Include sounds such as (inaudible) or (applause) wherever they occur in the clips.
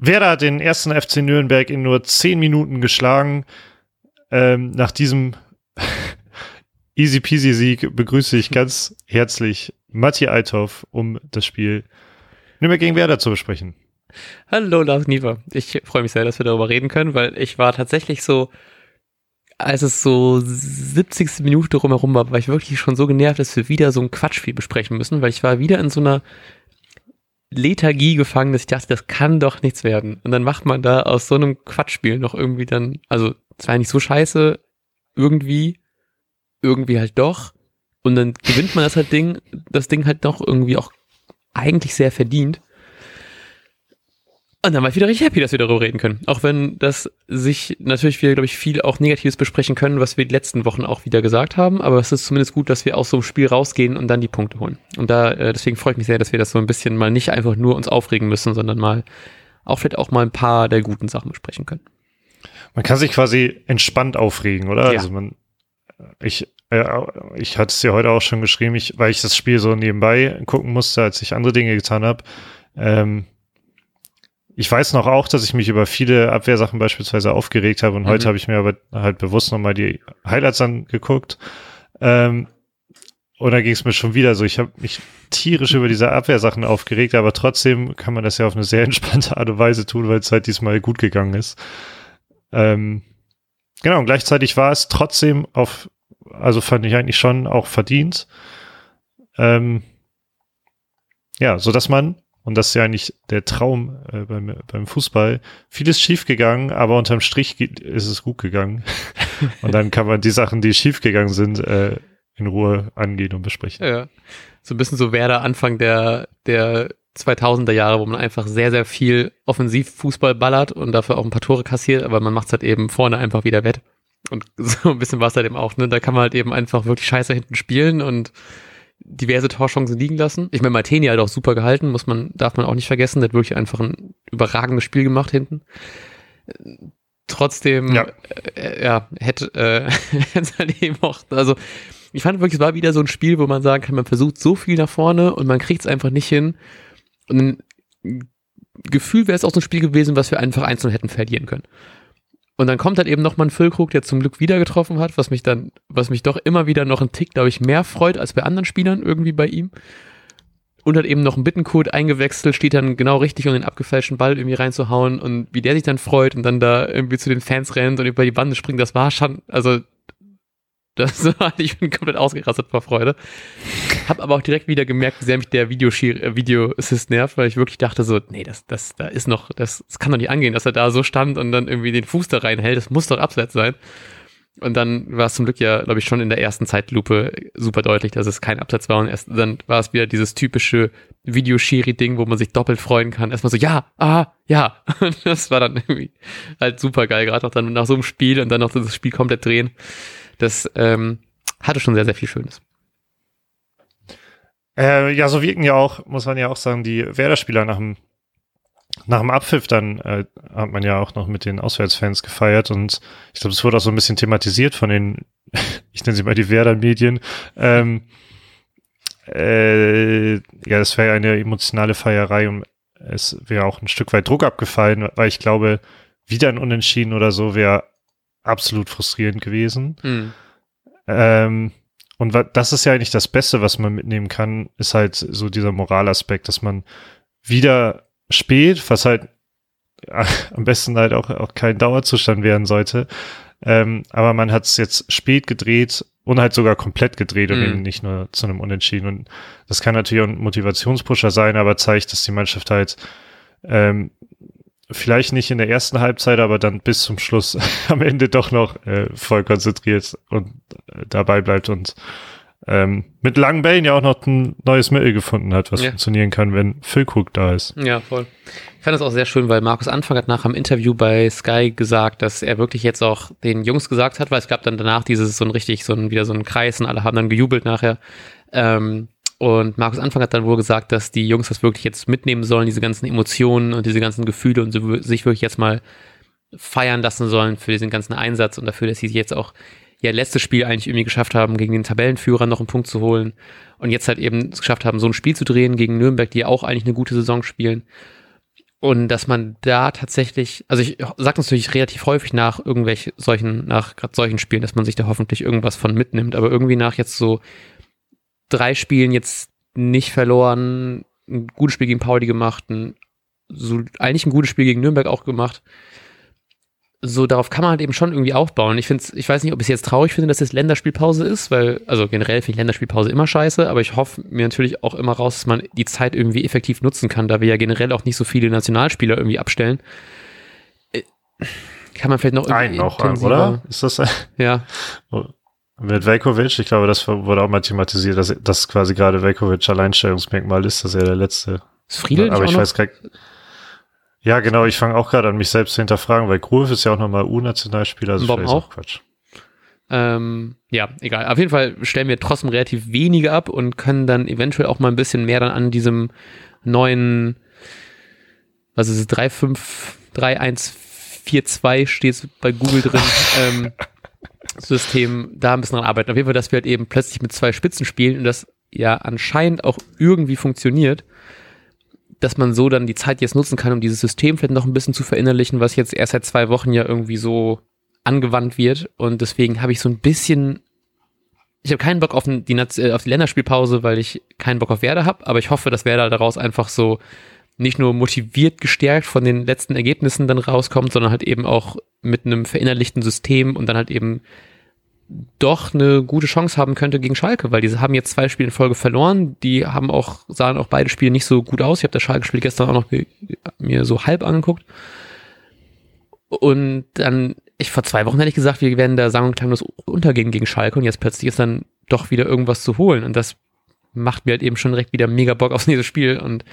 Werder hat den ersten FC Nürnberg in nur zehn Minuten geschlagen. Ähm, nach diesem (laughs) easy peasy Sieg begrüße ich ganz herzlich Matti Althoff, um das Spiel Nürnberg gegen Werder zu besprechen. Hallo Lars Niever. Ich freue mich sehr, dass wir darüber reden können, weil ich war tatsächlich so, als es so 70. Minute drumherum war, war ich wirklich schon so genervt, dass wir wieder so ein Quatschspiel besprechen müssen, weil ich war wieder in so einer Lethargie gefangen, dass ich dachte, das kann doch nichts werden. Und dann macht man da aus so einem Quatschspiel noch irgendwie dann, also zwar nicht so scheiße, irgendwie, irgendwie halt doch. Und dann gewinnt man das halt Ding, das Ding halt doch irgendwie auch eigentlich sehr verdient. Und dann war ich wieder richtig happy, dass wir darüber reden können. Auch wenn das sich natürlich wir, glaube ich, viel auch Negatives besprechen können, was wir die letzten Wochen auch wieder gesagt haben. Aber es ist zumindest gut, dass wir aus so einem Spiel rausgehen und dann die Punkte holen. Und da, äh, deswegen freue ich mich sehr, dass wir das so ein bisschen mal nicht einfach nur uns aufregen müssen, sondern mal auch vielleicht auch mal ein paar der guten Sachen besprechen können. Man kann sich quasi entspannt aufregen, oder? Ja. Also man, ich, äh, ich hatte es ja heute auch schon geschrieben, ich, weil ich das Spiel so nebenbei gucken musste, als ich andere Dinge getan habe. Ähm, ich weiß noch auch, dass ich mich über viele Abwehrsachen beispielsweise aufgeregt habe und mhm. heute habe ich mir aber halt bewusst nochmal die Highlights angeguckt. Ähm, und da ging es mir schon wieder so. Ich habe mich tierisch über diese Abwehrsachen aufgeregt, aber trotzdem kann man das ja auf eine sehr entspannte Art und Weise tun, weil es halt diesmal gut gegangen ist. Ähm, genau, und gleichzeitig war es trotzdem auf, also fand ich eigentlich schon auch verdient. Ähm, ja, so dass man und das ist ja eigentlich der Traum äh, beim, beim Fußball. Vieles schiefgegangen, aber unterm Strich ist es gut gegangen. (laughs) und dann kann man die Sachen, die schiefgegangen sind, äh, in Ruhe angehen und besprechen. Ja, so ein bisschen so Werder Anfang der, der 2000er Jahre, wo man einfach sehr, sehr viel Offensivfußball ballert und dafür auch ein paar Tore kassiert, aber man macht es halt eben vorne einfach wieder wett. Und (laughs) so ein bisschen war es halt eben auch, ne? Da kann man halt eben einfach wirklich scheiße hinten spielen und diverse Torchancen liegen lassen. Ich meine, Martini hat auch super gehalten, muss man, darf man auch nicht vergessen. Der hat wirklich einfach ein überragendes Spiel gemacht hinten. Trotzdem, ja, äh, ja hätte, äh, (laughs) hätte halt eben auch, also ich fand wirklich, es war wieder so ein Spiel, wo man sagen kann, man versucht so viel nach vorne und man kriegt es einfach nicht hin. Und ein Gefühl wäre es auch so ein Spiel gewesen, was wir einfach einzeln hätten verlieren können. Und dann kommt halt eben nochmal ein Füllkrug, der zum Glück wieder getroffen hat, was mich dann, was mich doch immer wieder noch einen Tick, glaube ich, mehr freut als bei anderen Spielern irgendwie bei ihm. Und hat eben noch einen Bittencode eingewechselt, steht dann genau richtig, um den abgefälschten Ball irgendwie reinzuhauen und wie der sich dann freut und dann da irgendwie zu den Fans rennt und über die Bande springt, das war schon, also das war, ich bin komplett ausgerastet vor Freude. Hab aber auch direkt wieder gemerkt, wie sehr mich der Video, äh, Video Assist nervt, weil ich wirklich dachte so, nee, das, das, da ist noch, das, das kann doch nicht angehen, dass er da so stand und dann irgendwie den Fuß da reinhält. Das muss doch abseits sein. Und dann war es zum Glück ja, glaube ich, schon in der ersten Zeitlupe super deutlich, dass es kein Absatz war. Und erst dann war es wieder dieses typische Videoschiri-Ding, wo man sich doppelt freuen kann. Erstmal so, ja, ah, ja. (laughs) Und das war dann irgendwie halt super geil, gerade auch dann nach so einem Spiel und dann noch das Spiel komplett drehen. Das ähm, hatte schon sehr, sehr viel Schönes. Äh, ja, so wirken ja auch, muss man ja auch sagen, die Werder-Spieler nach dem, nach dem Abpfiff dann äh, hat man ja auch noch mit den Auswärtsfans gefeiert und ich glaube, es wurde auch so ein bisschen thematisiert von den, (laughs) ich nenne sie mal die Werder-Medien. Ähm, äh, ja, das wäre eine emotionale Feierei und es wäre auch ein Stück weit Druck abgefallen, weil ich glaube, wieder ein Unentschieden oder so wäre absolut frustrierend gewesen. Mhm. Ähm, und das ist ja eigentlich das Beste, was man mitnehmen kann, ist halt so dieser Moralaspekt, dass man wieder spät, was halt (laughs) am besten halt auch, auch kein Dauerzustand werden sollte. Ähm, aber man hat es jetzt spät gedreht und halt sogar komplett gedreht und mhm. eben nicht nur zu einem Unentschieden. Und das kann natürlich auch ein Motivationspusher sein, aber zeigt, dass die Mannschaft halt ähm, vielleicht nicht in der ersten Halbzeit, aber dann bis zum Schluss (laughs) am Ende doch noch äh, voll konzentriert und äh, dabei bleibt und ähm, mit langen Bällen ja auch noch ein neues Mittel gefunden hat, was ja. funktionieren kann, wenn Füllkrug da ist. Ja, voll. Ich fand das auch sehr schön, weil Markus Anfang hat nach einem Interview bei Sky gesagt, dass er wirklich jetzt auch den Jungs gesagt hat, weil es gab dann danach dieses so ein richtig, so ein, wieder so ein Kreis und alle haben dann gejubelt nachher. Ähm, und Markus Anfang hat dann wohl gesagt, dass die Jungs das wirklich jetzt mitnehmen sollen, diese ganzen Emotionen und diese ganzen Gefühle und sich wirklich jetzt mal feiern lassen sollen für diesen ganzen Einsatz und dafür, dass sie jetzt auch ja letztes Spiel eigentlich irgendwie geschafft haben, gegen den Tabellenführer noch einen Punkt zu holen und jetzt halt eben es geschafft haben, so ein Spiel zu drehen gegen Nürnberg, die auch eigentlich eine gute Saison spielen. und dass man da tatsächlich, also ich sage das natürlich relativ häufig nach irgendwelchen solchen, nach gerade solchen Spielen, dass man sich da hoffentlich irgendwas von mitnimmt, aber irgendwie nach jetzt so drei Spielen jetzt nicht verloren, ein gutes Spiel gegen Pauli gemacht, ein, so eigentlich ein gutes Spiel gegen Nürnberg auch gemacht so darauf kann man halt eben schon irgendwie aufbauen. Ich finde ich weiß nicht, ob ich es jetzt traurig finde, dass es Länderspielpause ist, weil, also generell finde ich Länderspielpause immer scheiße, aber ich hoffe mir natürlich auch immer raus, dass man die Zeit irgendwie effektiv nutzen kann, da wir ja generell auch nicht so viele Nationalspieler irgendwie abstellen. Äh, kann man vielleicht noch irgendwie. Einen noch, oder? Ist das? Ja. Mit Velkovic, ich glaube, das wurde auch mal thematisiert, dass das quasi gerade Velkovic Alleinstellungsmerkmal ist, dass er der letzte. Ist Friedel aber ich weiß gar ja, genau, ich fange auch gerade an, mich selbst zu hinterfragen, weil Groove ist ja auch nochmal U-Nationalspieler, also Warum auch? Quatsch. Ähm, ja, egal. Auf jeden Fall stellen wir trotzdem relativ wenige ab und können dann eventuell auch mal ein bisschen mehr dann an diesem neuen, was ist es, 353142 steht es bei Google drin, (laughs) ähm, System da ein bisschen dran arbeiten. Auf jeden Fall, dass wir halt eben plötzlich mit zwei Spitzen spielen und das ja anscheinend auch irgendwie funktioniert dass man so dann die Zeit jetzt nutzen kann, um dieses System vielleicht noch ein bisschen zu verinnerlichen, was jetzt erst seit zwei Wochen ja irgendwie so angewandt wird. Und deswegen habe ich so ein bisschen, ich habe keinen Bock auf die, äh, auf die Länderspielpause, weil ich keinen Bock auf Werder habe, aber ich hoffe, dass Werder daraus einfach so nicht nur motiviert gestärkt von den letzten Ergebnissen dann rauskommt, sondern halt eben auch mit einem verinnerlichten System und dann halt eben doch eine gute Chance haben könnte gegen Schalke, weil die haben jetzt zwei Spiele in Folge verloren. Die haben auch, sahen auch beide Spiele nicht so gut aus. Ich habe das Schalke-Spiel gestern auch noch mir so halb angeguckt. Und dann, ich vor zwei Wochen hätte ich gesagt, wir werden da sang- und klanglos untergehen gegen Schalke und jetzt plötzlich ist dann doch wieder irgendwas zu holen. Und das macht mir halt eben schon direkt wieder mega Bock aufs (laughs) nächste Spiel. Und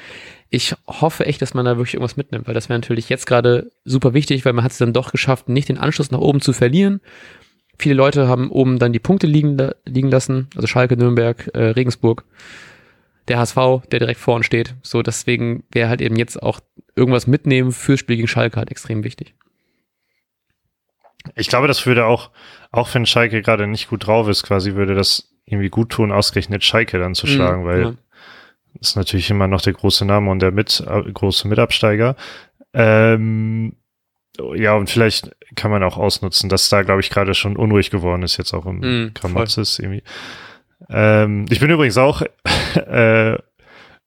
ich hoffe echt, dass man da wirklich irgendwas mitnimmt, weil das wäre natürlich jetzt gerade super wichtig, weil man hat es dann doch geschafft, nicht den Anschluss nach oben zu verlieren Viele Leute haben oben dann die Punkte liegen, liegen lassen, also Schalke, Nürnberg, äh, Regensburg, der HSV, der direkt vorne steht. So, deswegen wäre halt eben jetzt auch irgendwas mitnehmen fürs Spiel gegen Schalke halt extrem wichtig. Ich glaube, das würde auch, auch wenn Schalke gerade nicht gut drauf ist, quasi würde das irgendwie gut tun, ausgerechnet Schalke dann zu mhm, schlagen, mhm, weil ja. ist natürlich immer noch der große Name und der mit, äh, große Mitabsteiger. Ähm, ja, und vielleicht kann man auch ausnutzen, dass da, glaube ich, gerade schon unruhig geworden ist, jetzt auch im mm, Grammatzis irgendwie. Ähm, ich bin übrigens auch, (laughs) äh,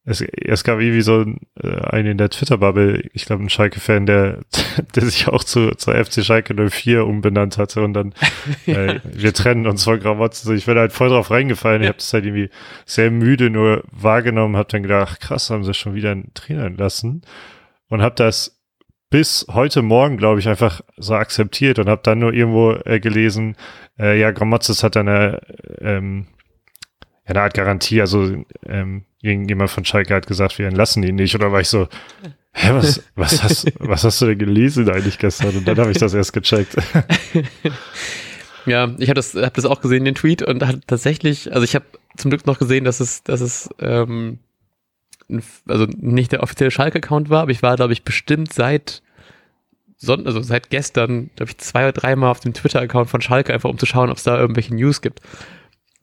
es, es gab irgendwie so äh, einen in der Twitter-Bubble, ich glaube, ein Schalke-Fan, der, (laughs) der sich auch zu, zur FC Schalke 04 umbenannt hatte und dann, äh, (laughs) wir trennen uns von Grammatzis. Ich bin halt voll drauf reingefallen. Ich habe das halt irgendwie sehr müde nur wahrgenommen, habe dann gedacht, krass, haben sie schon wieder einen Trainer entlassen und habe das bis heute Morgen, glaube ich, einfach so akzeptiert und habe dann nur irgendwo äh, gelesen, äh, ja, Grammatzes hat eine, ähm, eine Art Garantie, also ähm, irgendjemand von Schalke hat gesagt, wir entlassen ihn nicht. Oder war ich so, hä, was, was, hast, was hast du denn gelesen eigentlich gestern? Und dann habe ich das erst gecheckt. (laughs) Ja, ich habe das, hab das auch gesehen, den Tweet, und hat tatsächlich, also ich habe zum Glück noch gesehen, dass es, dass es ähm, also nicht der offizielle Schalke-Account war, aber ich war, glaube ich, bestimmt seit Son also seit gestern, glaube ich, zwei oder dreimal auf dem Twitter-Account von Schalke, einfach um zu schauen, ob es da irgendwelche News gibt.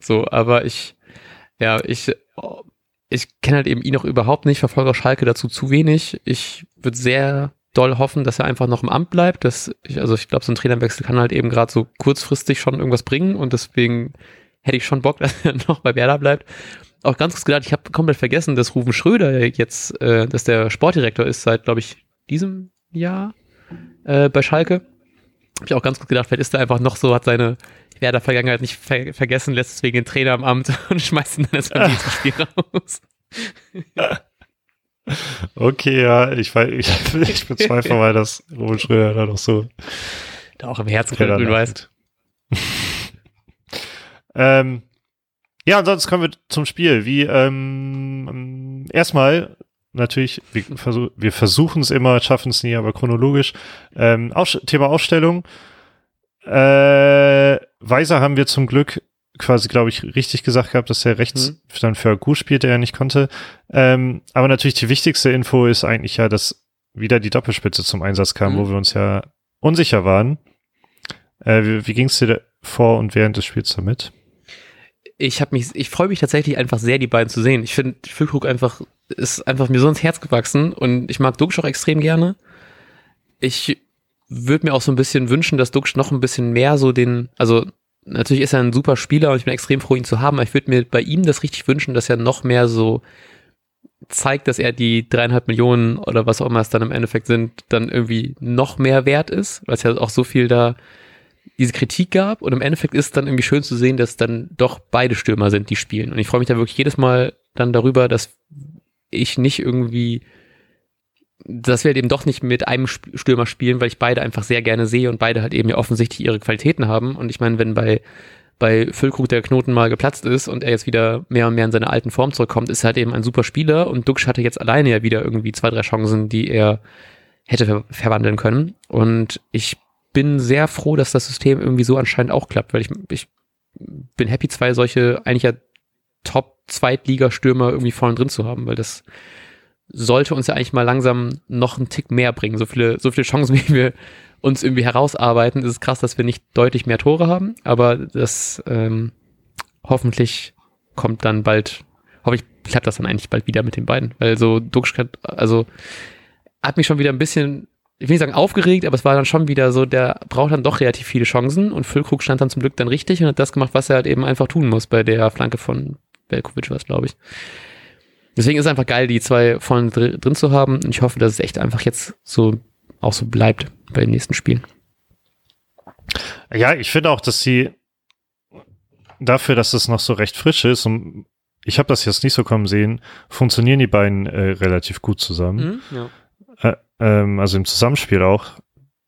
So, aber ich, ja, ich, ich kenne halt eben ihn auch überhaupt nicht, verfolge Schalke dazu zu wenig. Ich würde sehr doll hoffen, dass er einfach noch im Amt bleibt. Dass ich, also ich glaube, so ein Trainerwechsel kann halt eben gerade so kurzfristig schon irgendwas bringen und deswegen hätte ich schon Bock, (laughs) dass er noch bei Werder bleibt auch ganz kurz gedacht, ich habe komplett vergessen, dass Rufen Schröder jetzt, äh, dass der Sportdirektor ist seit, glaube ich, diesem Jahr äh, bei Schalke. Habe ich auch ganz kurz gedacht, vielleicht ist er einfach noch so, hat seine Werder-Vergangenheit nicht ver vergessen, lässt deswegen den Trainer am Amt (laughs) und schmeißt ihn dann das Spiel (laughs) raus. Okay, ja, ich, ich, (laughs) ich bezweifle mal, dass Rufen Schröder da noch so da auch im Herzen grün weiß. ähm, ja, ansonsten kommen wir zum Spiel. Wie ähm, erstmal natürlich, wir, versuch, wir versuchen es immer, schaffen es nie, aber chronologisch. Ähm, Thema Ausstellung. Äh, Weiser haben wir zum Glück quasi, glaube ich, richtig gesagt gehabt, dass er rechts mhm. dann für Agu spielt, der ja nicht konnte. Ähm, aber natürlich die wichtigste Info ist eigentlich ja, dass wieder die Doppelspitze zum Einsatz kam, mhm. wo wir uns ja unsicher waren. Äh, wie wie ging es dir vor und während des Spiels damit? ich habe mich, ich freue mich tatsächlich einfach sehr, die beiden zu sehen. Ich finde, Füllkrug einfach ist einfach mir so ins Herz gewachsen und ich mag Duxch auch extrem gerne. Ich würde mir auch so ein bisschen wünschen, dass Duxch noch ein bisschen mehr so den, also natürlich ist er ein super Spieler und ich bin extrem froh, ihn zu haben, aber ich würde mir bei ihm das richtig wünschen, dass er noch mehr so zeigt, dass er die dreieinhalb Millionen oder was auch immer es dann im Endeffekt sind, dann irgendwie noch mehr wert ist, weil es ja auch so viel da diese Kritik gab und im Endeffekt ist dann irgendwie schön zu sehen, dass dann doch beide Stürmer sind, die spielen. Und ich freue mich da wirklich jedes Mal dann darüber, dass ich nicht irgendwie, dass wir halt eben doch nicht mit einem Stürmer spielen, weil ich beide einfach sehr gerne sehe und beide halt eben ja offensichtlich ihre Qualitäten haben. Und ich meine, wenn bei bei Füllkrug der Knoten mal geplatzt ist und er jetzt wieder mehr und mehr in seine alten Form zurückkommt, ist er halt eben ein super Spieler und Duxch hatte jetzt alleine ja wieder irgendwie zwei, drei Chancen, die er hätte ver verwandeln können. Und ich bin sehr froh, dass das System irgendwie so anscheinend auch klappt, weil ich, ich bin happy, zwei solche eigentlich ja Top-Zweitligastürmer irgendwie vorne drin zu haben, weil das sollte uns ja eigentlich mal langsam noch einen Tick mehr bringen. So viele, so viele Chancen, (laughs) wie wir uns irgendwie herausarbeiten, ist es krass, dass wir nicht deutlich mehr Tore haben, aber das ähm, hoffentlich kommt dann bald, hoffentlich klappt das dann eigentlich bald wieder mit den beiden, weil so Duxch also hat mich schon wieder ein bisschen, ich will nicht sagen aufgeregt, aber es war dann schon wieder so, der braucht dann doch relativ viele Chancen und Füllkrug stand dann zum Glück dann richtig und hat das gemacht, was er halt eben einfach tun muss bei der Flanke von Belkovic was, glaube ich. Deswegen ist es einfach geil, die zwei vorne drin zu haben und ich hoffe, dass es echt einfach jetzt so auch so bleibt bei den nächsten Spielen. Ja, ich finde auch, dass sie dafür, dass es noch so recht frisch ist und ich habe das jetzt nicht so kommen sehen, funktionieren die beiden äh, relativ gut zusammen. Mhm, ja. äh, ähm, also im Zusammenspiel auch.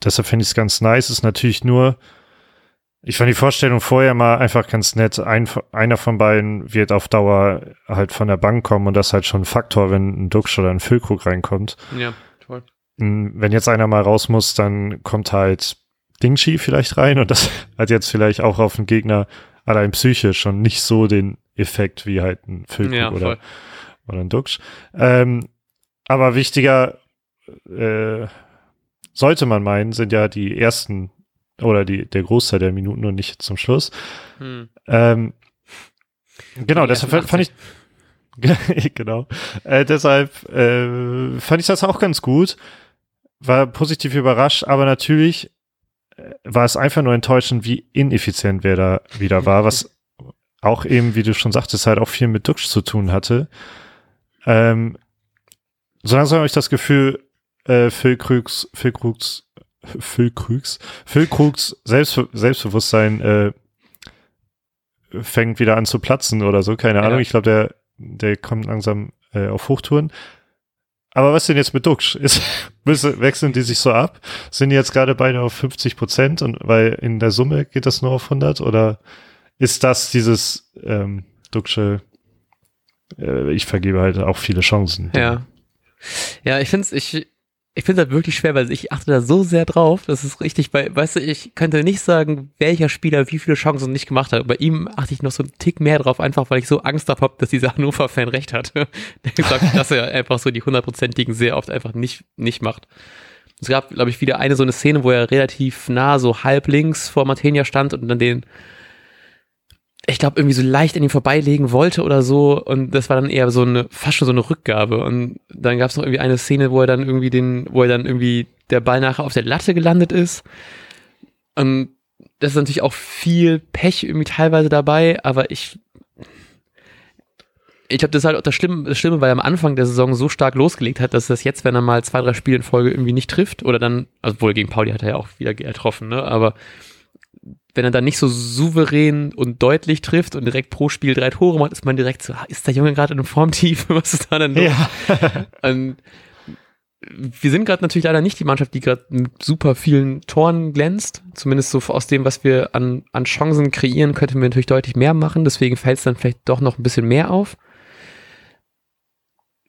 Deshalb finde ich es ganz nice. Ist natürlich nur, ich fand die Vorstellung vorher mal einfach ganz nett. Ein, einer von beiden wird auf Dauer halt von der Bank kommen und das ist halt schon ein Faktor, wenn ein Dux oder ein Füllkrug reinkommt. Ja. Wenn jetzt einer mal raus muss, dann kommt halt Dingshi vielleicht rein und das (laughs) hat jetzt vielleicht auch auf den Gegner allein psychisch schon nicht so den Effekt wie halt ein Füllkrug ja, oder, oder ein Duxch. Ähm, aber wichtiger äh, sollte man meinen, sind ja die ersten oder die, der Großteil der Minuten und nicht zum Schluss. Hm. Ähm, genau, deshalb fand ich (laughs) genau. Äh, deshalb äh, fand ich das auch ganz gut war positiv überrascht, aber natürlich äh, war es einfach nur enttäuschend, wie ineffizient wer da wieder war, was (laughs) auch eben, wie du schon sagtest, halt auch viel mit Duxch zu tun hatte. Ähm, so langsam habe ich das Gefühl, äh, Phil Krügs, Phil Krugs, Phil Krügs, Phil Krugs Selbst, Selbstbewusstsein äh, fängt wieder an zu platzen oder so, keine ja. Ahnung. Ich glaube, der, der kommt langsam äh, auf Hochtouren. Aber was denn jetzt mit Duxch? Ist, (laughs) wechseln die sich so ab? Sind die jetzt gerade beide auf 50 Prozent und weil in der Summe geht das nur auf 100 oder ist das dieses ähm, Duxche, äh, ich vergebe halt auch viele Chancen. Ja. Ja, ich finde es, ich, ich finde es halt wirklich schwer, weil ich achte da so sehr drauf, das ist richtig bei, weißt du, ich könnte nicht sagen, welcher Spieler wie viele Chancen nicht gemacht hat. Bei ihm achte ich noch so einen Tick mehr drauf, einfach weil ich so Angst habe, dass dieser (laughs) Hannover-Fan recht hat. (laughs) Der sagt, (laughs) dass er einfach so die hundertprozentigen sehr oft einfach nicht, nicht macht. Es gab, glaube ich, wieder eine so eine Szene, wo er relativ nah so halb links vor Matenia stand und dann den ich glaube, irgendwie so leicht an ihm vorbeilegen wollte oder so. Und das war dann eher so eine, fast schon so eine Rückgabe. Und dann gab es noch irgendwie eine Szene, wo er dann irgendwie den, wo er dann irgendwie der Ball nachher auf der Latte gelandet ist. Und das ist natürlich auch viel Pech irgendwie teilweise dabei, aber ich, ich glaube, das ist halt auch das Schlimme, das Schlimme, weil er am Anfang der Saison so stark losgelegt hat, dass das jetzt, wenn er mal zwei, drei Spiele in Folge irgendwie nicht trifft, oder dann, also wohl gegen Pauli hat er ja auch wieder getroffen, ne, aber wenn er dann nicht so souverän und deutlich trifft und direkt pro Spiel drei Tore macht, ist man direkt so, ah, ist der Junge gerade in einem Formtief? (laughs) Was ist da denn los? Ja. (laughs) und wir sind gerade natürlich leider nicht die Mannschaft, die gerade mit super vielen Toren glänzt. Zumindest so aus dem, was wir an, an Chancen kreieren, könnten wir natürlich deutlich mehr machen. Deswegen fällt es dann vielleicht doch noch ein bisschen mehr auf.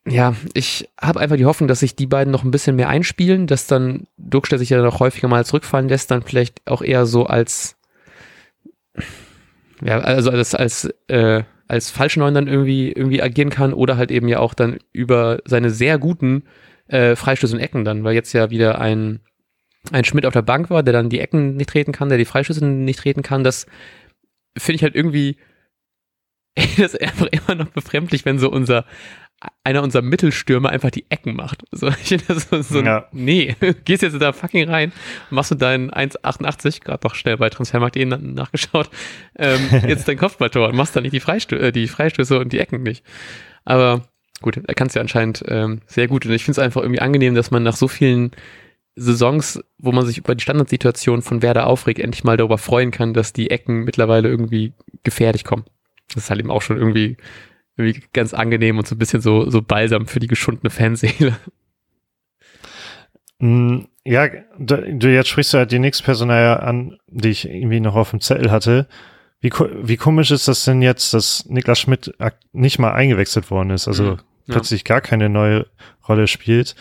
Ja, ich habe einfach die Hoffnung, dass sich die beiden noch ein bisschen mehr einspielen, dass dann Duckstedt sich ja noch häufiger mal zurückfallen lässt, dann vielleicht auch eher so als ja, also als, als, äh, als Falschneun dann irgendwie, irgendwie agieren kann oder halt eben ja auch dann über seine sehr guten äh, Freistöße und Ecken dann, weil jetzt ja wieder ein, ein Schmidt auf der Bank war, der dann die Ecken nicht treten kann, der die Freistöße nicht treten kann, das finde ich halt irgendwie (laughs) das ist einfach immer noch befremdlich, wenn so unser einer unserer Mittelstürmer einfach die Ecken macht. So, (laughs) ich das so, so ja. nee, (laughs) gehst jetzt da fucking rein, machst du deinen 1,88, gerade doch schnell bei Transfermarkt eh nachgeschaut, ähm, (laughs) jetzt dein Kopfballtor und machst dann nicht die, Freistö äh, die Freistöße und die Ecken nicht. Aber gut, er kann es ja anscheinend ähm, sehr gut und ich finde es einfach irgendwie angenehm, dass man nach so vielen Saisons, wo man sich über die Standardsituation von Werder aufregt, endlich mal darüber freuen kann, dass die Ecken mittlerweile irgendwie gefährlich kommen. Das ist halt eben auch schon irgendwie, irgendwie ganz angenehm und so ein bisschen so, so balsam für die geschundene Fanseele. Mm, ja, du jetzt sprichst du halt die nächste Personal an, die ich irgendwie noch auf dem Zettel hatte. Wie, wie komisch ist das denn jetzt, dass Niklas Schmidt nicht mal eingewechselt worden ist, also mhm, ja. plötzlich gar keine neue Rolle spielt?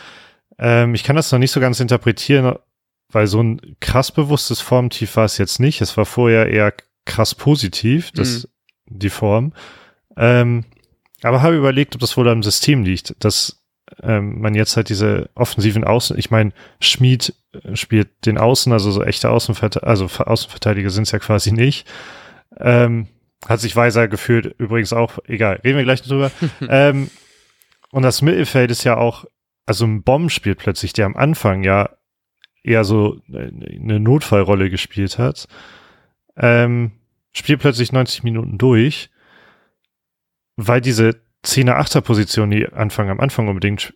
Ähm, ich kann das noch nicht so ganz interpretieren, weil so ein krass bewusstes Formtief war es jetzt nicht. Es war vorher eher krass positiv, das, mhm. die Form. Ähm, aber habe überlegt, ob das wohl am System liegt, dass ähm, man jetzt halt diese offensiven Außen, ich meine, Schmied äh, spielt den Außen, also so echte Außenverteidiger, also Außenverteidiger sind es ja quasi nicht. Ähm, hat sich weiser gefühlt, übrigens auch, egal, reden wir gleich drüber. (laughs) ähm, und das Mittelfeld ist ja auch also ein Bomb spielt plötzlich, der am Anfang ja eher so eine Notfallrolle gespielt hat, ähm, spielt plötzlich 90 Minuten durch, weil diese 10er, 8er Position, die Anfang am Anfang unbedingt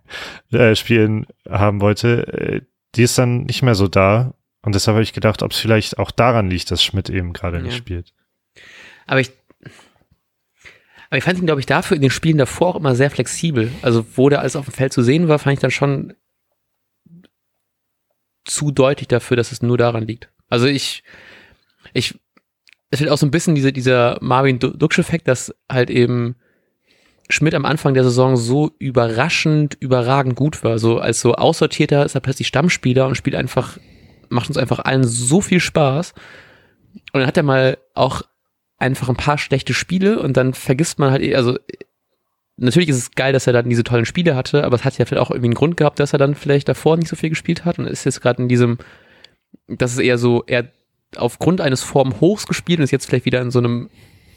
(laughs) äh, spielen haben wollte, äh, die ist dann nicht mehr so da. Und deshalb habe ich gedacht, ob es vielleicht auch daran liegt, dass Schmidt eben gerade ja. nicht spielt. Aber ich aber ich fand ihn, glaube ich, dafür in den Spielen davor auch immer sehr flexibel. Also, wo der alles auf dem Feld zu sehen war, fand ich dann schon zu deutlich dafür, dass es nur daran liegt. Also ich, ich, es wird auch so ein bisschen diese, dieser Marvin Duksch-Effekt, dass halt eben Schmidt am Anfang der Saison so überraschend, überragend gut war. So als so aussortierter ist er plötzlich Stammspieler und spielt einfach, macht uns einfach allen so viel Spaß. Und dann hat er mal auch einfach ein paar schlechte Spiele und dann vergisst man halt, eh, also natürlich ist es geil, dass er dann diese tollen Spiele hatte, aber es hat ja vielleicht auch irgendwie einen Grund gehabt, dass er dann vielleicht davor nicht so viel gespielt hat und ist jetzt gerade in diesem, das ist eher so, eher aufgrund eines Formhochs gespielt und ist jetzt vielleicht wieder in so einem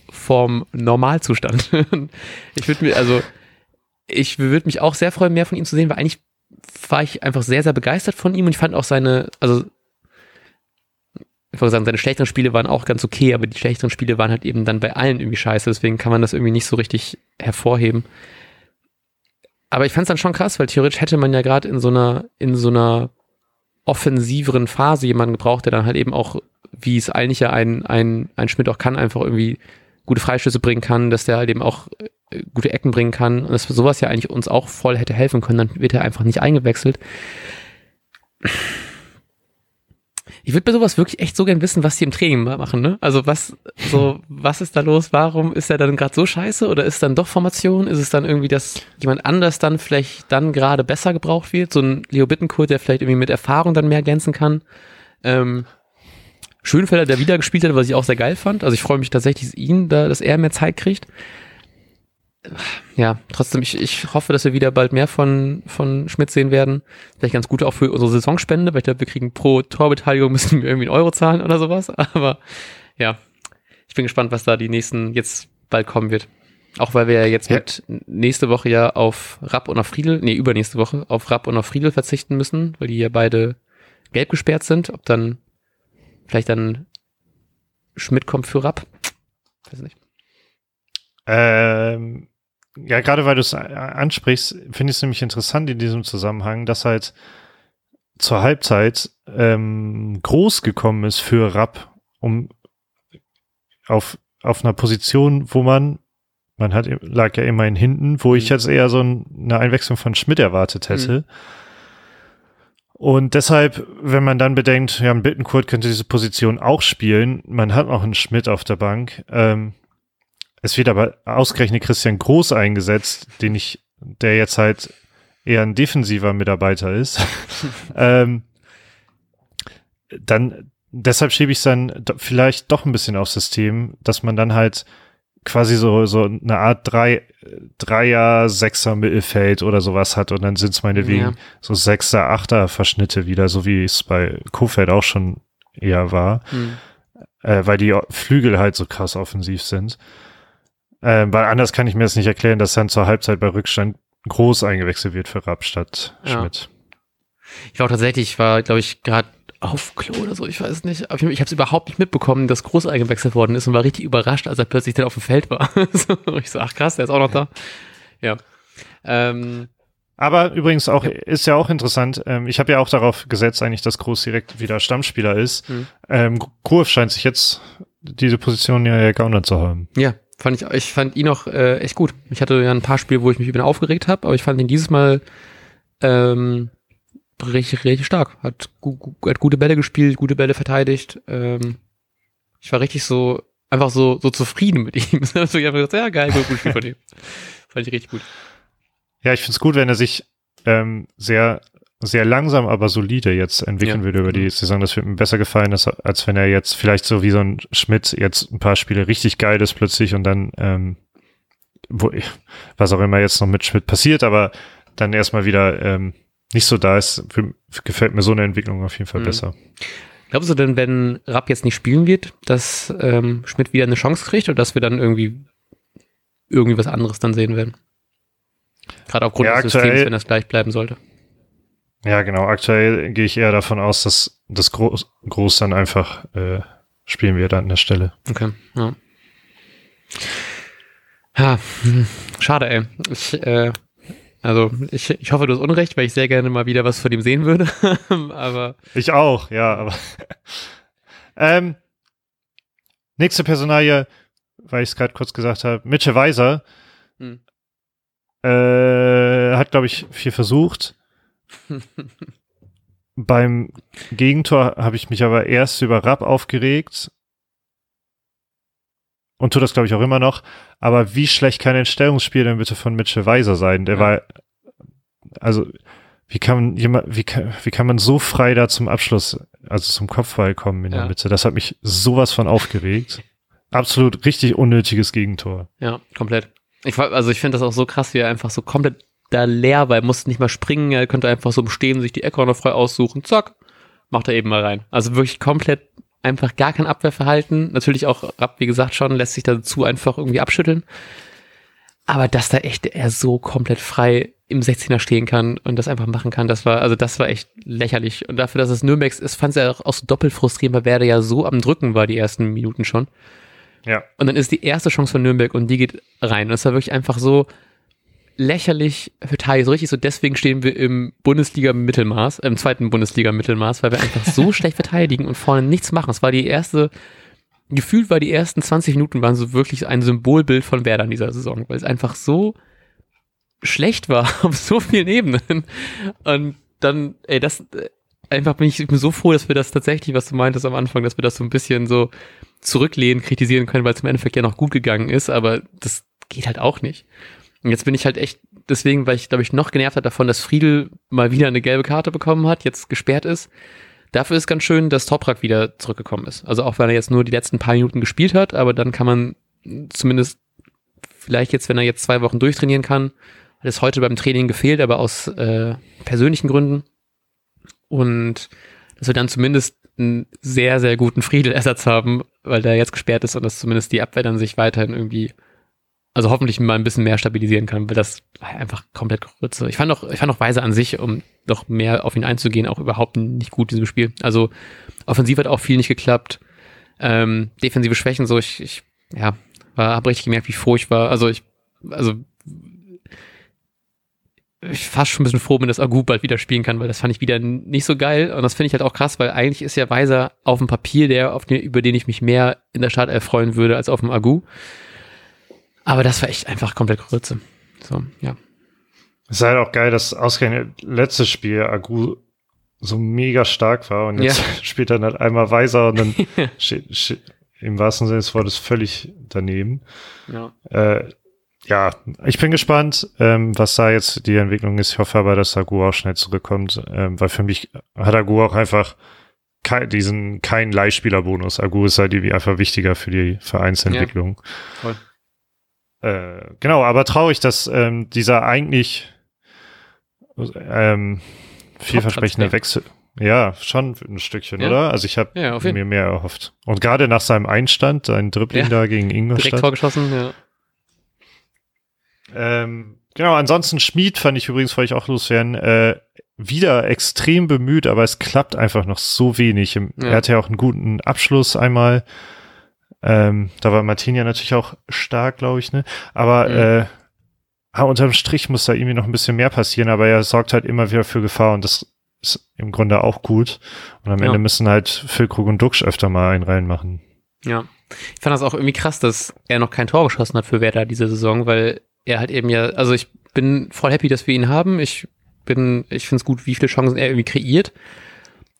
Form-Normalzustand. (laughs) ich würde mir, also, ich würde mich auch sehr freuen, mehr von ihm zu sehen, weil eigentlich war ich einfach sehr, sehr begeistert von ihm und ich fand auch seine, also ich wollte sagen, seine schlechteren Spiele waren auch ganz okay, aber die schlechteren Spiele waren halt eben dann bei allen irgendwie scheiße, deswegen kann man das irgendwie nicht so richtig hervorheben. Aber ich fand es dann schon krass, weil theoretisch hätte man ja gerade in so einer, in so einer offensiveren Phase jemanden gebraucht, der dann halt eben auch, wie es eigentlich ja ein, ein, ein Schmidt auch kann, einfach irgendwie gute Freistöße bringen kann, dass der halt eben auch äh, gute Ecken bringen kann und dass sowas ja eigentlich uns auch voll hätte helfen können, dann wird er einfach nicht eingewechselt ich würde bei sowas wirklich echt so gern wissen, was die im Training machen, ne? Also was, so, was ist da los? Warum ist er dann gerade so scheiße? Oder ist dann doch Formation? Ist es dann irgendwie, dass jemand anders dann vielleicht dann gerade besser gebraucht wird? So ein Leo Bittencourt, der vielleicht irgendwie mit Erfahrung dann mehr ergänzen kann. Ähm, Schönfelder, der wieder gespielt hat, was ich auch sehr geil fand. Also ich freue mich tatsächlich, dass ihn da, dass er mehr Zeit kriegt ja, trotzdem, ich, ich hoffe, dass wir wieder bald mehr von, von Schmidt sehen werden. Vielleicht ganz gut auch für unsere Saisonspende, weil ich glaube, wir kriegen pro Torbeteiligung (laughs) müssen wir irgendwie einen Euro zahlen oder sowas. Aber ja, ich bin gespannt, was da die nächsten jetzt bald kommen wird. Auch weil wir ja jetzt ja. mit nächste Woche ja auf Rapp und auf Friedel, nee, übernächste Woche auf Rapp und auf Friedel verzichten müssen, weil die ja beide gelb gesperrt sind. Ob dann vielleicht dann Schmidt kommt für Rapp. Weiß nicht. Ähm, ja, gerade weil du es ansprichst, finde ich es nämlich interessant in diesem Zusammenhang, dass halt zur Halbzeit ähm, groß gekommen ist für Rapp, um auf, auf einer Position, wo man, man hat, lag ja immerhin hinten, wo mhm. ich jetzt eher so eine Einwechslung von Schmidt erwartet hätte. Mhm. Und deshalb, wenn man dann bedenkt, ja, ein Bittenkurt könnte diese Position auch spielen, man hat noch einen Schmidt auf der Bank, ähm, es wird aber ausgerechnet Christian Groß eingesetzt, den ich, der jetzt halt eher ein defensiver Mitarbeiter ist. (laughs) ähm, dann, deshalb schiebe ich es dann vielleicht doch ein bisschen aufs System, dass man dann halt quasi so, so eine Art drei, Dreier, Sechser Mittelfeld oder sowas hat und dann sind es meinetwegen ja. so Sechser, Achter Verschnitte wieder, so wie es bei Kofeld auch schon eher war, hm. äh, weil die Flügel halt so krass offensiv sind. Äh, weil anders kann ich mir das nicht erklären, dass dann zur Halbzeit bei Rückstand groß eingewechselt wird für Rapp statt ja. Schmidt. Ich war auch tatsächlich, ich war, glaube ich, gerade auf Klo oder so, ich weiß nicht. Aber ich habe es überhaupt nicht mitbekommen, dass Groß eingewechselt worden ist und war richtig überrascht, als er plötzlich dann auf dem Feld war. (laughs) ich so, ach krass, der ist auch noch da. Ja. Ähm, aber übrigens auch, ist ja auch interessant, ähm, ich habe ja auch darauf gesetzt, eigentlich, dass Groß direkt wieder Stammspieler ist. Mhm. Ähm, Kurve scheint sich jetzt diese Position ja geändert zu haben. Ja, fand ich, ich fand ihn auch äh, echt gut. Ich hatte ja ein paar Spiele, wo ich mich über ihn aufgeregt habe, aber ich fand ihn dieses Mal ähm, richtig, richtig stark. Hat, gu hat gute Bälle gespielt, gute Bälle verteidigt. Ähm, ich war richtig so, einfach so, so zufrieden mit ihm. (laughs) ich habe gesagt, ja, geil, gut, gut Spiel von ihm. Fand ich richtig gut. Ja, ich finde es gut, wenn er sich ähm, sehr, sehr langsam, aber solide jetzt entwickeln ja. würde über die mhm. Saison. Das würde mir besser gefallen, als, als wenn er jetzt vielleicht so wie so ein Schmidt jetzt ein paar Spiele richtig geil ist plötzlich und dann, ähm, wo, was auch immer jetzt noch mit Schmidt passiert, aber dann erstmal wieder ähm, nicht so da ist, für, gefällt mir so eine Entwicklung auf jeden Fall mhm. besser. Glaubst du denn, wenn Rapp jetzt nicht spielen wird, dass ähm, Schmidt wieder eine Chance kriegt oder dass wir dann irgendwie irgendwie was anderes dann sehen werden? Gerade aufgrund ja, des Systems, wenn das gleich bleiben sollte. Ja, genau. Aktuell gehe ich eher davon aus, dass das Groß, Groß dann einfach äh, spielen wird an der Stelle. Okay, ja. Ja, hm, schade, ey. Ich, äh, also ich, ich hoffe, du hast Unrecht, weil ich sehr gerne mal wieder was von ihm sehen würde. (laughs) aber ich auch, ja, aber (laughs) ähm, nächste Personalie, weil ich es gerade kurz gesagt habe, Mitchell Weiser hm. äh, hat, glaube ich, viel versucht. (laughs) Beim Gegentor habe ich mich aber erst über Rapp aufgeregt und tut das, glaube ich, auch immer noch. Aber wie schlecht kann ein Stellungsspiel denn bitte von Mitchell Weiser sein? Der ja. war, also, wie kann man jemand, wie kann, wie kann man so frei da zum Abschluss, also zum Kopfball kommen in ja. der Mitte? Das hat mich sowas von aufgeregt. Absolut richtig unnötiges Gegentor. Ja, komplett. Ich, also ich finde das auch so krass, wie er einfach so komplett da leer war. Er musste nicht mal springen, er könnte einfach so stehen, sich die Ecke auch noch frei aussuchen. Zack, macht er eben mal rein. Also wirklich komplett einfach gar kein Abwehrverhalten. Natürlich auch Rapp, wie gesagt, schon, lässt sich dazu einfach irgendwie abschütteln. Aber dass da echt er so komplett frei im 16er stehen kann und das einfach machen kann, das war, also das war echt lächerlich. Und dafür, dass es Nürnbergs ist, fand es ja auch so doppelt frustrierend, weil Werder ja so am Drücken war die ersten Minuten schon. Ja. Und dann ist die erste Chance von Nürnberg und die geht rein. Und es war wirklich einfach so, lächerlich verteidigt. So richtig so, deswegen stehen wir im Bundesliga-Mittelmaß, im zweiten Bundesliga-Mittelmaß, weil wir einfach so (laughs) schlecht verteidigen und vorne nichts machen. Es war die erste, gefühlt war die ersten 20 Minuten waren so wirklich ein Symbolbild von Werder in dieser Saison, weil es einfach so schlecht war (laughs) auf so vielen Ebenen. Und dann, ey, das, einfach bin ich, ich bin so froh, dass wir das tatsächlich, was du meintest am Anfang, dass wir das so ein bisschen so zurücklehnen, kritisieren können, weil es im Endeffekt ja noch gut gegangen ist, aber das geht halt auch nicht. Und jetzt bin ich halt echt, deswegen, weil ich, glaube ich, noch genervt hat davon, dass Friedel mal wieder eine gelbe Karte bekommen hat, jetzt gesperrt ist. Dafür ist ganz schön, dass Toprak wieder zurückgekommen ist. Also auch wenn er jetzt nur die letzten paar Minuten gespielt hat, aber dann kann man zumindest vielleicht jetzt, wenn er jetzt zwei Wochen durchtrainieren kann, hat es heute beim Training gefehlt, aber aus äh, persönlichen Gründen. Und dass wir dann zumindest einen sehr, sehr guten Friedel-Ersatz haben, weil der jetzt gesperrt ist und dass zumindest die Abwehr dann sich weiterhin irgendwie also hoffentlich mal ein bisschen mehr stabilisieren kann, weil das war einfach komplett Grütze. Ich fand auch, ich fand auch Weise an sich, um noch mehr auf ihn einzugehen, auch überhaupt nicht gut in diesem Spiel. Also offensiv hat auch viel nicht geklappt. Ähm, defensive Schwächen, so ich, ich ja, war, habe richtig gemerkt, wie froh ich war. Also ich, also ich fast schon ein bisschen froh bin, dass Agu bald wieder spielen kann, weil das fand ich wieder nicht so geil. Und das finde ich halt auch krass, weil eigentlich ist ja Weiser auf dem Papier der, auf den, über den ich mich mehr in der Startelf freuen würde als auf dem Agu. Aber das war echt einfach komplett Grütze. So, ja. Es ist halt auch geil, dass ausgerechnet letztes Spiel Agu so mega stark war und jetzt ja. (laughs) spielt er halt einmal weiser und dann (laughs) steht, steht, im wahrsten Sinne des Wortes völlig daneben. Ja. Äh, ja, ich bin gespannt, ähm, was da jetzt die Entwicklung ist. Ich hoffe aber, dass Agu auch schnell zurückkommt, ähm, weil für mich hat Agu auch einfach kein, diesen keinen Leihspielerbonus. Agu ist halt irgendwie einfach wichtiger für die Vereinsentwicklung. Ja. Voll. Äh, genau, aber traurig, dass ähm, dieser eigentlich ähm, vielversprechende Wechsel. Ja, schon ein Stückchen, ja. oder? Also ich habe ja, mir mehr erhofft. Und gerade nach seinem Einstand, sein Dribbling ja. da gegen Ingolstadt. Direkt vorgeschossen, ja. Ähm, genau, ansonsten Schmied fand ich übrigens, wollte ich auch loswerden, äh, wieder extrem bemüht, aber es klappt einfach noch so wenig. Er hatte ja auch einen guten Abschluss einmal. Ähm, da war Martinia natürlich auch stark, glaube ich, ne? Aber mhm. äh, unterm Strich muss da irgendwie noch ein bisschen mehr passieren, aber er sorgt halt immer wieder für Gefahr und das ist im Grunde auch gut. Und am ja. Ende müssen halt Füllkrug und Duxch öfter mal einen reinmachen. Ja. Ich fand das auch irgendwie krass, dass er noch kein Tor geschossen hat für Werder diese Saison, weil er halt eben ja, also ich bin voll happy, dass wir ihn haben. Ich bin, ich finde es gut, wie viele Chancen er irgendwie kreiert.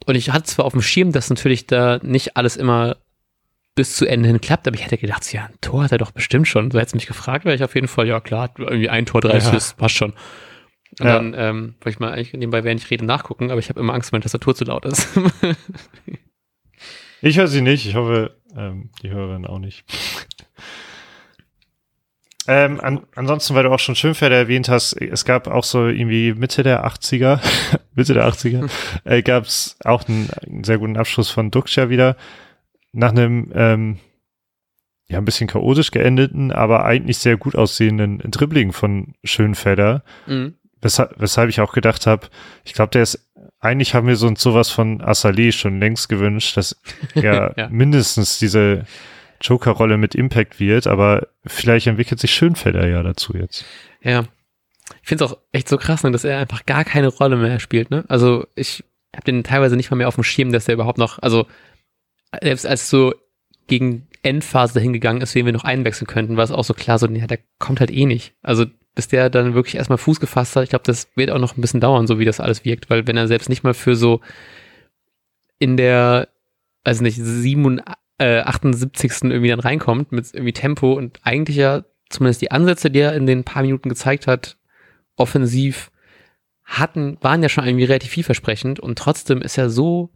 Und ich hatte zwar auf dem Schirm, dass natürlich da nicht alles immer bis zu Ende hin klappt, aber ich hätte gedacht, ja, ein Tor hat er doch bestimmt schon. So hätte mich gefragt, wäre ich auf jeden Fall, ja klar, irgendwie ein Tor, drei ja. Assists, passt schon. Und ja. dann ähm, wollte ich mal eigentlich nebenbei, während ich rede, nachgucken, aber ich habe immer Angst, meine Tastatur zu laut ist. (laughs) ich höre sie nicht, ich hoffe, ähm, die Hörerin auch nicht. Ähm, an, ansonsten, weil du auch schon Schönfelder erwähnt hast, es gab auch so irgendwie Mitte der 80er, (laughs) Mitte der 80er, äh, gab es auch einen, einen, sehr guten Abschluss von Duxcher wieder. Nach einem, ähm, ja, ein bisschen chaotisch geendeten, aber eigentlich sehr gut aussehenden Dribbling von Schönfelder. Mhm. Weshalb, weshalb ich auch gedacht habe, ich glaube, der ist, eigentlich haben wir so sowas von Assalé schon längst gewünscht, dass (laughs) er ja. mindestens diese Joker-Rolle mit Impact wird, aber vielleicht entwickelt sich Schönfelder ja dazu jetzt. Ja. Ich finde es auch echt so krass, ne, dass er einfach gar keine Rolle mehr spielt, ne? Also ich habe den teilweise nicht mal mehr auf dem Schirm, dass er überhaupt noch, also selbst als so gegen Endphase hingegangen ist, wen wir noch einwechseln könnten, war es auch so klar, so, ja, der kommt halt eh nicht. Also bis der dann wirklich erstmal Fuß gefasst hat, ich glaube, das wird auch noch ein bisschen dauern, so wie das alles wirkt, weil wenn er selbst nicht mal für so in der, also nicht, 87, äh, 78. irgendwie dann reinkommt mit irgendwie Tempo und eigentlich ja zumindest die Ansätze, die er in den paar Minuten gezeigt hat, offensiv hatten, waren ja schon irgendwie relativ vielversprechend und trotzdem ist er so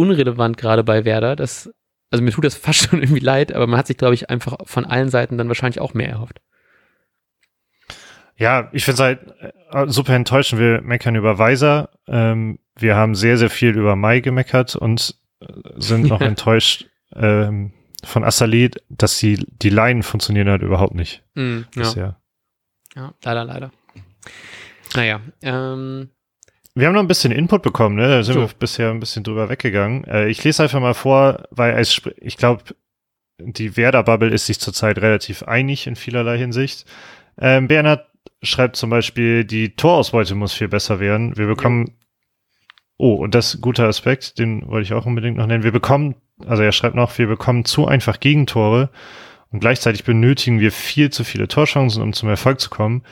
unrelevant gerade bei Werder, dass, also mir tut das (laughs) fast schon irgendwie leid, aber man hat sich, glaube ich, einfach von allen Seiten dann wahrscheinlich auch mehr erhofft. Ja, ich finde es halt äh, super enttäuschend. Wir meckern über Weiser. Ähm, wir haben sehr, sehr viel über Mai gemeckert und sind noch (laughs) enttäuscht ähm, von Assalit, dass die, die Leinen funktionieren halt überhaupt nicht. Mm, ja. ja, leider, leider. Naja, ähm, wir haben noch ein bisschen Input bekommen, ne? Da sind so. wir bisher ein bisschen drüber weggegangen. Äh, ich lese einfach mal vor, weil als, ich glaube, die Werder-Bubble ist sich zurzeit relativ einig in vielerlei Hinsicht. Ähm, Bernhard schreibt zum Beispiel, die Torausbeute muss viel besser werden. Wir bekommen Oh, und das ist guter Aspekt, den wollte ich auch unbedingt noch nennen. Wir bekommen, also er schreibt noch, wir bekommen zu einfach Gegentore und gleichzeitig benötigen wir viel zu viele Torchancen, um zum Erfolg zu kommen.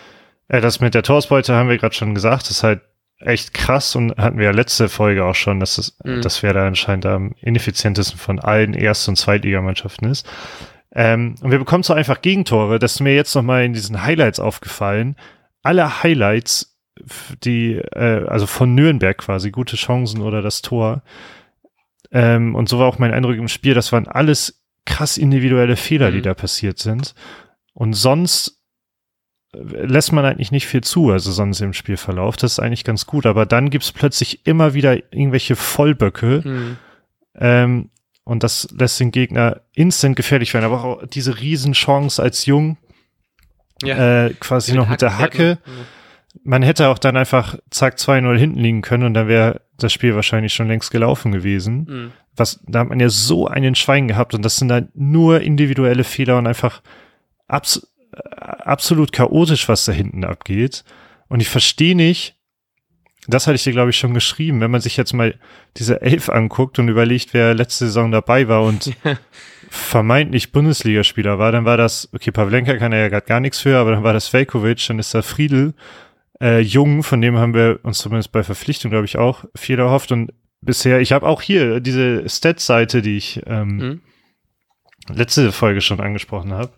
Äh, das mit der Torausbeute haben wir gerade schon gesagt, das ist halt echt krass und hatten wir ja letzte Folge auch schon, dass das, mhm. das wäre da anscheinend am ineffizientesten von allen Erst- und Zweitligamannschaften ist. Ähm, und wir bekommen so einfach Gegentore. Das ist mir jetzt nochmal in diesen Highlights aufgefallen. Alle Highlights die, äh, also von Nürnberg quasi, gute Chancen oder das Tor. Ähm, und so war auch mein Eindruck im Spiel, das waren alles krass individuelle Fehler, mhm. die da passiert sind. Und sonst lässt man eigentlich nicht viel zu, also sonst im Spielverlauf. Das ist eigentlich ganz gut. Aber dann gibt's plötzlich immer wieder irgendwelche Vollböcke. Mhm. Ähm, und das lässt den Gegner instant gefährlich werden. Aber auch diese Riesenchance als Jung, ja. äh, quasi mit noch mit der Hacke. Mhm man hätte auch dann einfach zack 2-0 hinten liegen können und dann wäre das Spiel wahrscheinlich schon längst gelaufen gewesen. Mhm. Was, da hat man ja so einen Schwein gehabt und das sind dann nur individuelle Fehler und einfach abs absolut chaotisch, was da hinten abgeht. Und ich verstehe nicht, das hatte ich dir, glaube ich, schon geschrieben, wenn man sich jetzt mal diese Elf anguckt und überlegt, wer letzte Saison dabei war und (laughs) vermeintlich Bundesligaspieler war, dann war das, okay, Pavlenka kann er ja gerade gar nichts für, aber dann war das Velkovic, dann ist da Friedel äh, Jung, von dem haben wir uns zumindest bei Verpflichtung, glaube ich, auch viel erhofft. Und bisher, ich habe auch hier diese Stats-Seite, die ich ähm, mhm. letzte Folge schon angesprochen habe.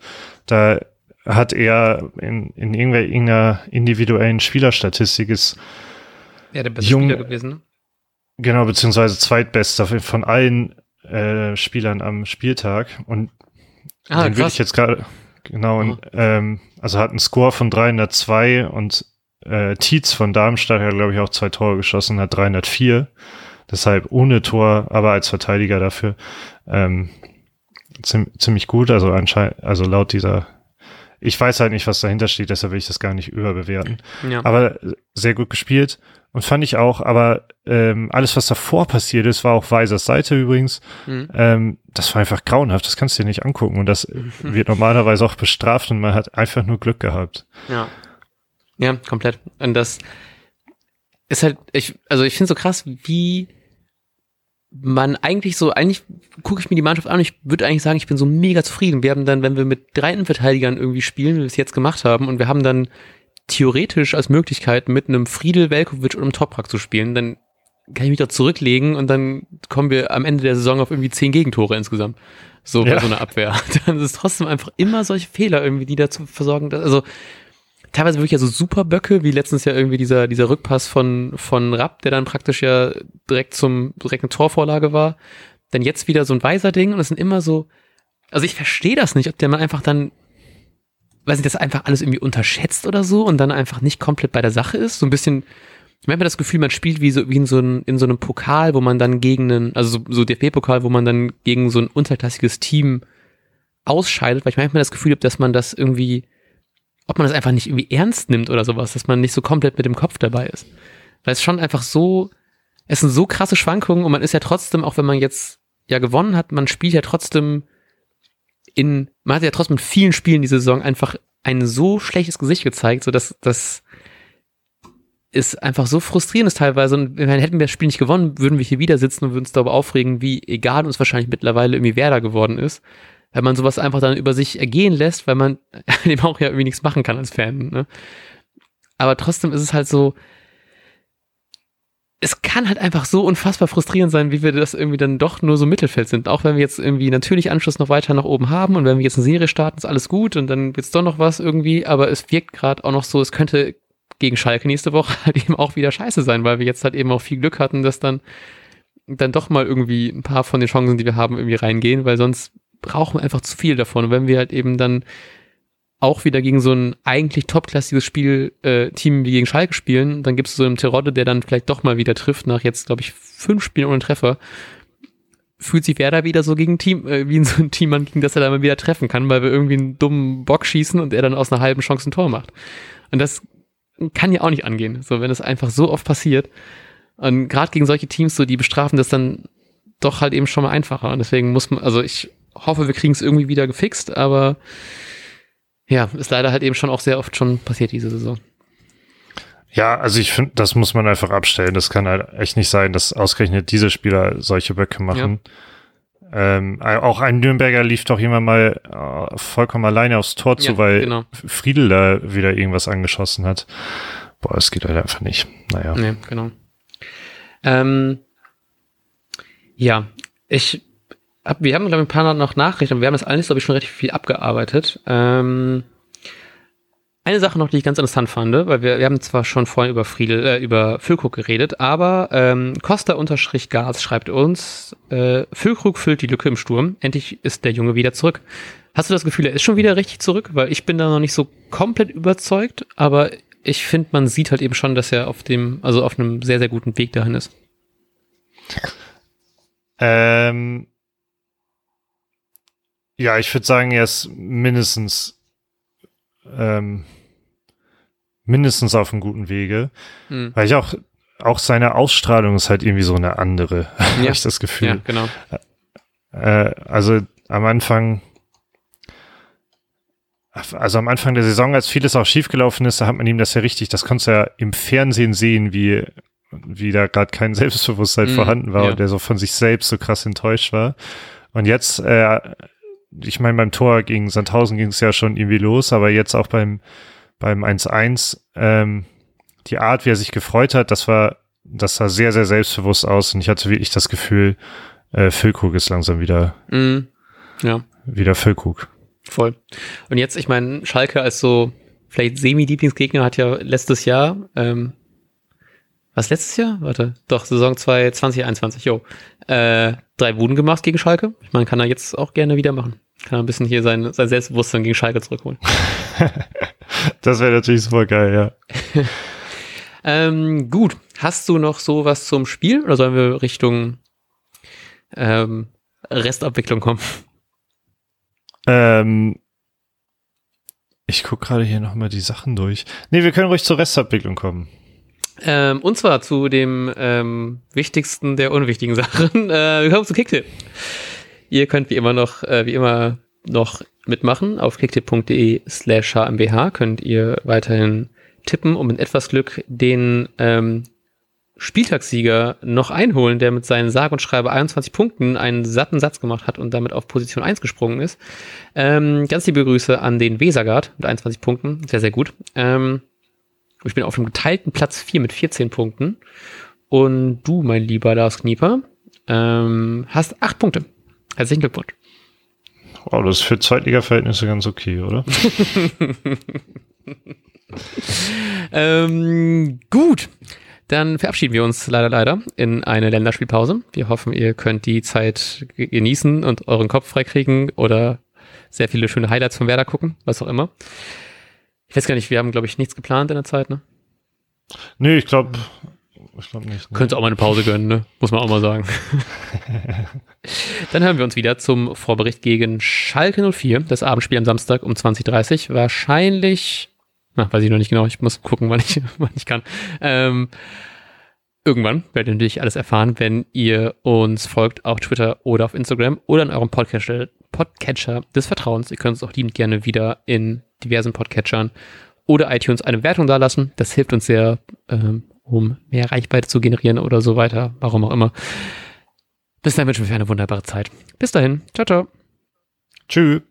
Da hat er in, in irgendeiner individuellen Spielerstatistik ist ja, der beste Jung, Spieler gewesen. Ne? Genau, beziehungsweise zweitbester von allen äh, Spielern am Spieltag. Und ah, den würde ich jetzt gerade, genau, und, ähm, also hat einen Score von 302 und äh, Tietz von Darmstadt hat, glaube ich, auch zwei Tore geschossen, hat 304. Deshalb ohne Tor, aber als Verteidiger dafür ähm, ziemlich gut. Also anscheinend, also laut dieser ich weiß halt nicht, was dahinter steht, deshalb will ich das gar nicht überbewerten. Ja. Aber sehr gut gespielt und fand ich auch, aber ähm, alles, was davor passiert ist, war auch Weisers Seite übrigens. Mhm. Ähm, das war einfach grauenhaft, das kannst du dir nicht angucken und das mhm. wird normalerweise auch bestraft und man hat einfach nur Glück gehabt. Ja. Ja, komplett. Und das ist halt, ich, also ich finde so krass, wie man eigentlich so, eigentlich gucke ich mir die Mannschaft an und ich würde eigentlich sagen, ich bin so mega zufrieden. Wir haben dann, wenn wir mit drei Innenverteidigern irgendwie spielen, wie wir es jetzt gemacht haben, und wir haben dann theoretisch als Möglichkeit mit einem Friedel, Velkovic und einem Toprak zu spielen, dann kann ich mich da zurücklegen und dann kommen wir am Ende der Saison auf irgendwie zehn Gegentore insgesamt. So bei ja. so einer Abwehr. (laughs) Dann ist es trotzdem einfach immer solche Fehler irgendwie, die dazu versorgen, dass, also teilweise wirklich ja so super Böcke, wie letztens ja irgendwie dieser, dieser Rückpass von, von Rapp, der dann praktisch ja direkt zum, direkt eine Torvorlage war. Dann jetzt wieder so ein weiser Ding und es sind immer so, also ich verstehe das nicht, ob der mal einfach dann, weiß nicht, das einfach alles irgendwie unterschätzt oder so und dann einfach nicht komplett bei der Sache ist. So ein bisschen, ich habe das Gefühl, man spielt wie so, wie in so, ein, in so einem Pokal, wo man dann gegen einen, also so, so DFB-Pokal, wo man dann gegen so ein unterklassiges Team ausscheidet, weil ich manchmal das Gefühl habe, dass man das irgendwie, ob man das einfach nicht irgendwie ernst nimmt oder sowas, dass man nicht so komplett mit dem Kopf dabei ist. Weil es schon einfach so, es sind so krasse Schwankungen und man ist ja trotzdem, auch wenn man jetzt ja gewonnen hat, man spielt ja trotzdem in, man hat ja trotzdem in vielen Spielen diese Saison einfach ein so schlechtes Gesicht gezeigt, so dass das ist einfach so frustrierend ist teilweise. Und wenn hätten wir das Spiel nicht gewonnen, würden wir hier wieder sitzen und würden uns darüber aufregen, wie egal uns wahrscheinlich mittlerweile irgendwie Werder geworden ist wenn man sowas einfach dann über sich ergehen lässt, weil man (laughs) dem auch ja irgendwie nichts machen kann als Fan. Ne? Aber trotzdem ist es halt so, es kann halt einfach so unfassbar frustrierend sein, wie wir das irgendwie dann doch nur so Mittelfeld sind. Auch wenn wir jetzt irgendwie natürlich Anschluss noch weiter nach oben haben und wenn wir jetzt eine Serie starten, ist alles gut und dann wird's doch noch was irgendwie, aber es wirkt gerade auch noch so, es könnte gegen Schalke nächste Woche (laughs) halt eben auch wieder scheiße sein, weil wir jetzt halt eben auch viel Glück hatten, dass dann dann doch mal irgendwie ein paar von den Chancen, die wir haben, irgendwie reingehen, weil sonst brauchen wir einfach zu viel davon. Und wenn wir halt eben dann auch wieder gegen so ein eigentlich topklassiges Spiel, äh, Team wie gegen Schalke spielen, dann gibt es so einen Terodde, der dann vielleicht doch mal wieder trifft, nach jetzt, glaube ich, fünf Spielen ohne Treffer. Fühlt sich Werder wieder so gegen Team, äh, wie in so ein Team an, gegen das er dann mal wieder treffen kann, weil wir irgendwie einen dummen Bock schießen und er dann aus einer halben Chance ein Tor macht. Und das kann ja auch nicht angehen, so wenn es einfach so oft passiert. Und gerade gegen solche Teams, so die bestrafen das dann doch halt eben schon mal einfacher. Und deswegen muss man, also ich hoffe, wir kriegen es irgendwie wieder gefixt, aber ja, ist leider halt eben schon auch sehr oft schon passiert diese Saison. Ja, also ich finde, das muss man einfach abstellen. Das kann halt echt nicht sein, dass ausgerechnet diese Spieler solche Böcke machen. Ja. Ähm, auch ein Nürnberger lief doch jemand mal äh, vollkommen alleine aufs Tor zu, ja, weil genau. Friedel da wieder irgendwas angeschossen hat. Boah, es geht halt einfach nicht. Naja. Nee, genau. Ähm, ja, ich hab, wir haben, glaube ich, ein paar noch Nachrichten, wir haben das alles, glaube ich, schon relativ viel abgearbeitet. Ähm, eine Sache noch, die ich ganz interessant fand, weil wir, wir haben zwar schon vorhin über Friedel, äh, über Füllkrug geredet, aber ähm, Costa-Gas schreibt uns, äh, Füllkrug füllt die Lücke im Sturm, endlich ist der Junge wieder zurück. Hast du das Gefühl, er ist schon wieder richtig zurück? Weil ich bin da noch nicht so komplett überzeugt, aber ich finde, man sieht halt eben schon, dass er auf dem, also auf einem sehr, sehr guten Weg dahin ist. Ähm, ja, ich würde sagen, er ist mindestens ähm, mindestens auf einem guten Wege. Mhm. Weil ich auch, auch seine Ausstrahlung ist halt irgendwie so eine andere, (laughs) ja. habe ich das Gefühl. Ja, genau. Äh, also am Anfang, also am Anfang der Saison, als vieles auch schiefgelaufen ist, da hat man ihm das ja richtig, das konntest du ja im Fernsehen sehen, wie, wie da gerade kein (laughs) Selbstbewusstsein mhm, vorhanden war ja. und der so von sich selbst so krass enttäuscht war. Und jetzt äh, ich meine, beim Tor gegen Sandhausen ging es ja schon irgendwie los, aber jetzt auch beim, beim 1-1, ähm, die Art, wie er sich gefreut hat, das war, das sah sehr, sehr selbstbewusst aus und ich hatte wirklich das Gefühl, äh, Füllkrug ist langsam wieder, mm, ja. wieder Füllkrug. Voll. Und jetzt, ich meine, Schalke als so vielleicht semi-Lieblingsgegner hat ja letztes Jahr, ähm, was letztes Jahr? Warte, doch, Saison 2, 2021, jo. Äh, drei Wuden gemacht gegen Schalke. Ich meine, kann er jetzt auch gerne wieder machen. Kann er ein bisschen hier sein, sein Selbstbewusstsein gegen Schalke zurückholen. (laughs) das wäre natürlich super geil, ja. (laughs) ähm, gut. Hast du noch sowas zum Spiel oder sollen wir Richtung ähm, Restabwicklung kommen? Ähm, Ich gucke gerade hier nochmal die Sachen durch. Nee, wir können ruhig zur Restabwicklung kommen. Ähm, und zwar zu dem ähm, wichtigsten der unwichtigen (laughs) Sachen. Äh, wir kommen zu Kicktip. Ihr könnt wie immer noch, äh, wie immer noch mitmachen. Auf kicktip.de slash hmbh könnt ihr weiterhin tippen und mit etwas Glück den ähm, Spieltagssieger noch einholen, der mit seinen sage und schreibe 21 Punkten einen satten Satz gemacht hat und damit auf Position 1 gesprungen ist. Ähm, ganz liebe Grüße an den Wesergard mit 21 Punkten. Sehr, sehr gut. Ähm, ich bin auf dem geteilten Platz 4 mit 14 Punkten. Und du, mein lieber Lars Knieper, ähm, hast 8 Punkte. Herzlichen Glückwunsch. Wow, das ist für Zweitliga-Verhältnisse ganz okay, oder? (laughs) ähm, gut. Dann verabschieden wir uns leider, leider in eine Länderspielpause. Wir hoffen, ihr könnt die Zeit genießen und euren Kopf freikriegen oder sehr viele schöne Highlights von Werder gucken, was auch immer. Ich weiß gar nicht, wir haben, glaube ich, nichts geplant in der Zeit, ne? Nee, ich glaube, ich glaube nicht. Ne? Könnt auch mal eine Pause gönnen, ne? Muss man auch mal sagen. (laughs) Dann hören wir uns wieder zum Vorbericht gegen Schalke 04, das Abendspiel am Samstag um 20.30 Uhr. Wahrscheinlich na, weiß ich noch nicht genau. Ich muss gucken, wann ich, (laughs) wann ich kann. Ähm, irgendwann werdet ihr natürlich alles erfahren, wenn ihr uns folgt auf Twitter oder auf Instagram oder in eurem Podcatcher, Podcatcher des Vertrauens. Ihr könnt uns auch liebend gerne wieder in diversen Podcatchern oder iTunes eine Wertung dalassen. Das hilft uns sehr, ähm, um mehr Reichweite zu generieren oder so weiter. Warum auch immer. Bis dahin wünschen wir eine wunderbare Zeit. Bis dahin. Ciao, ciao. Tschüss.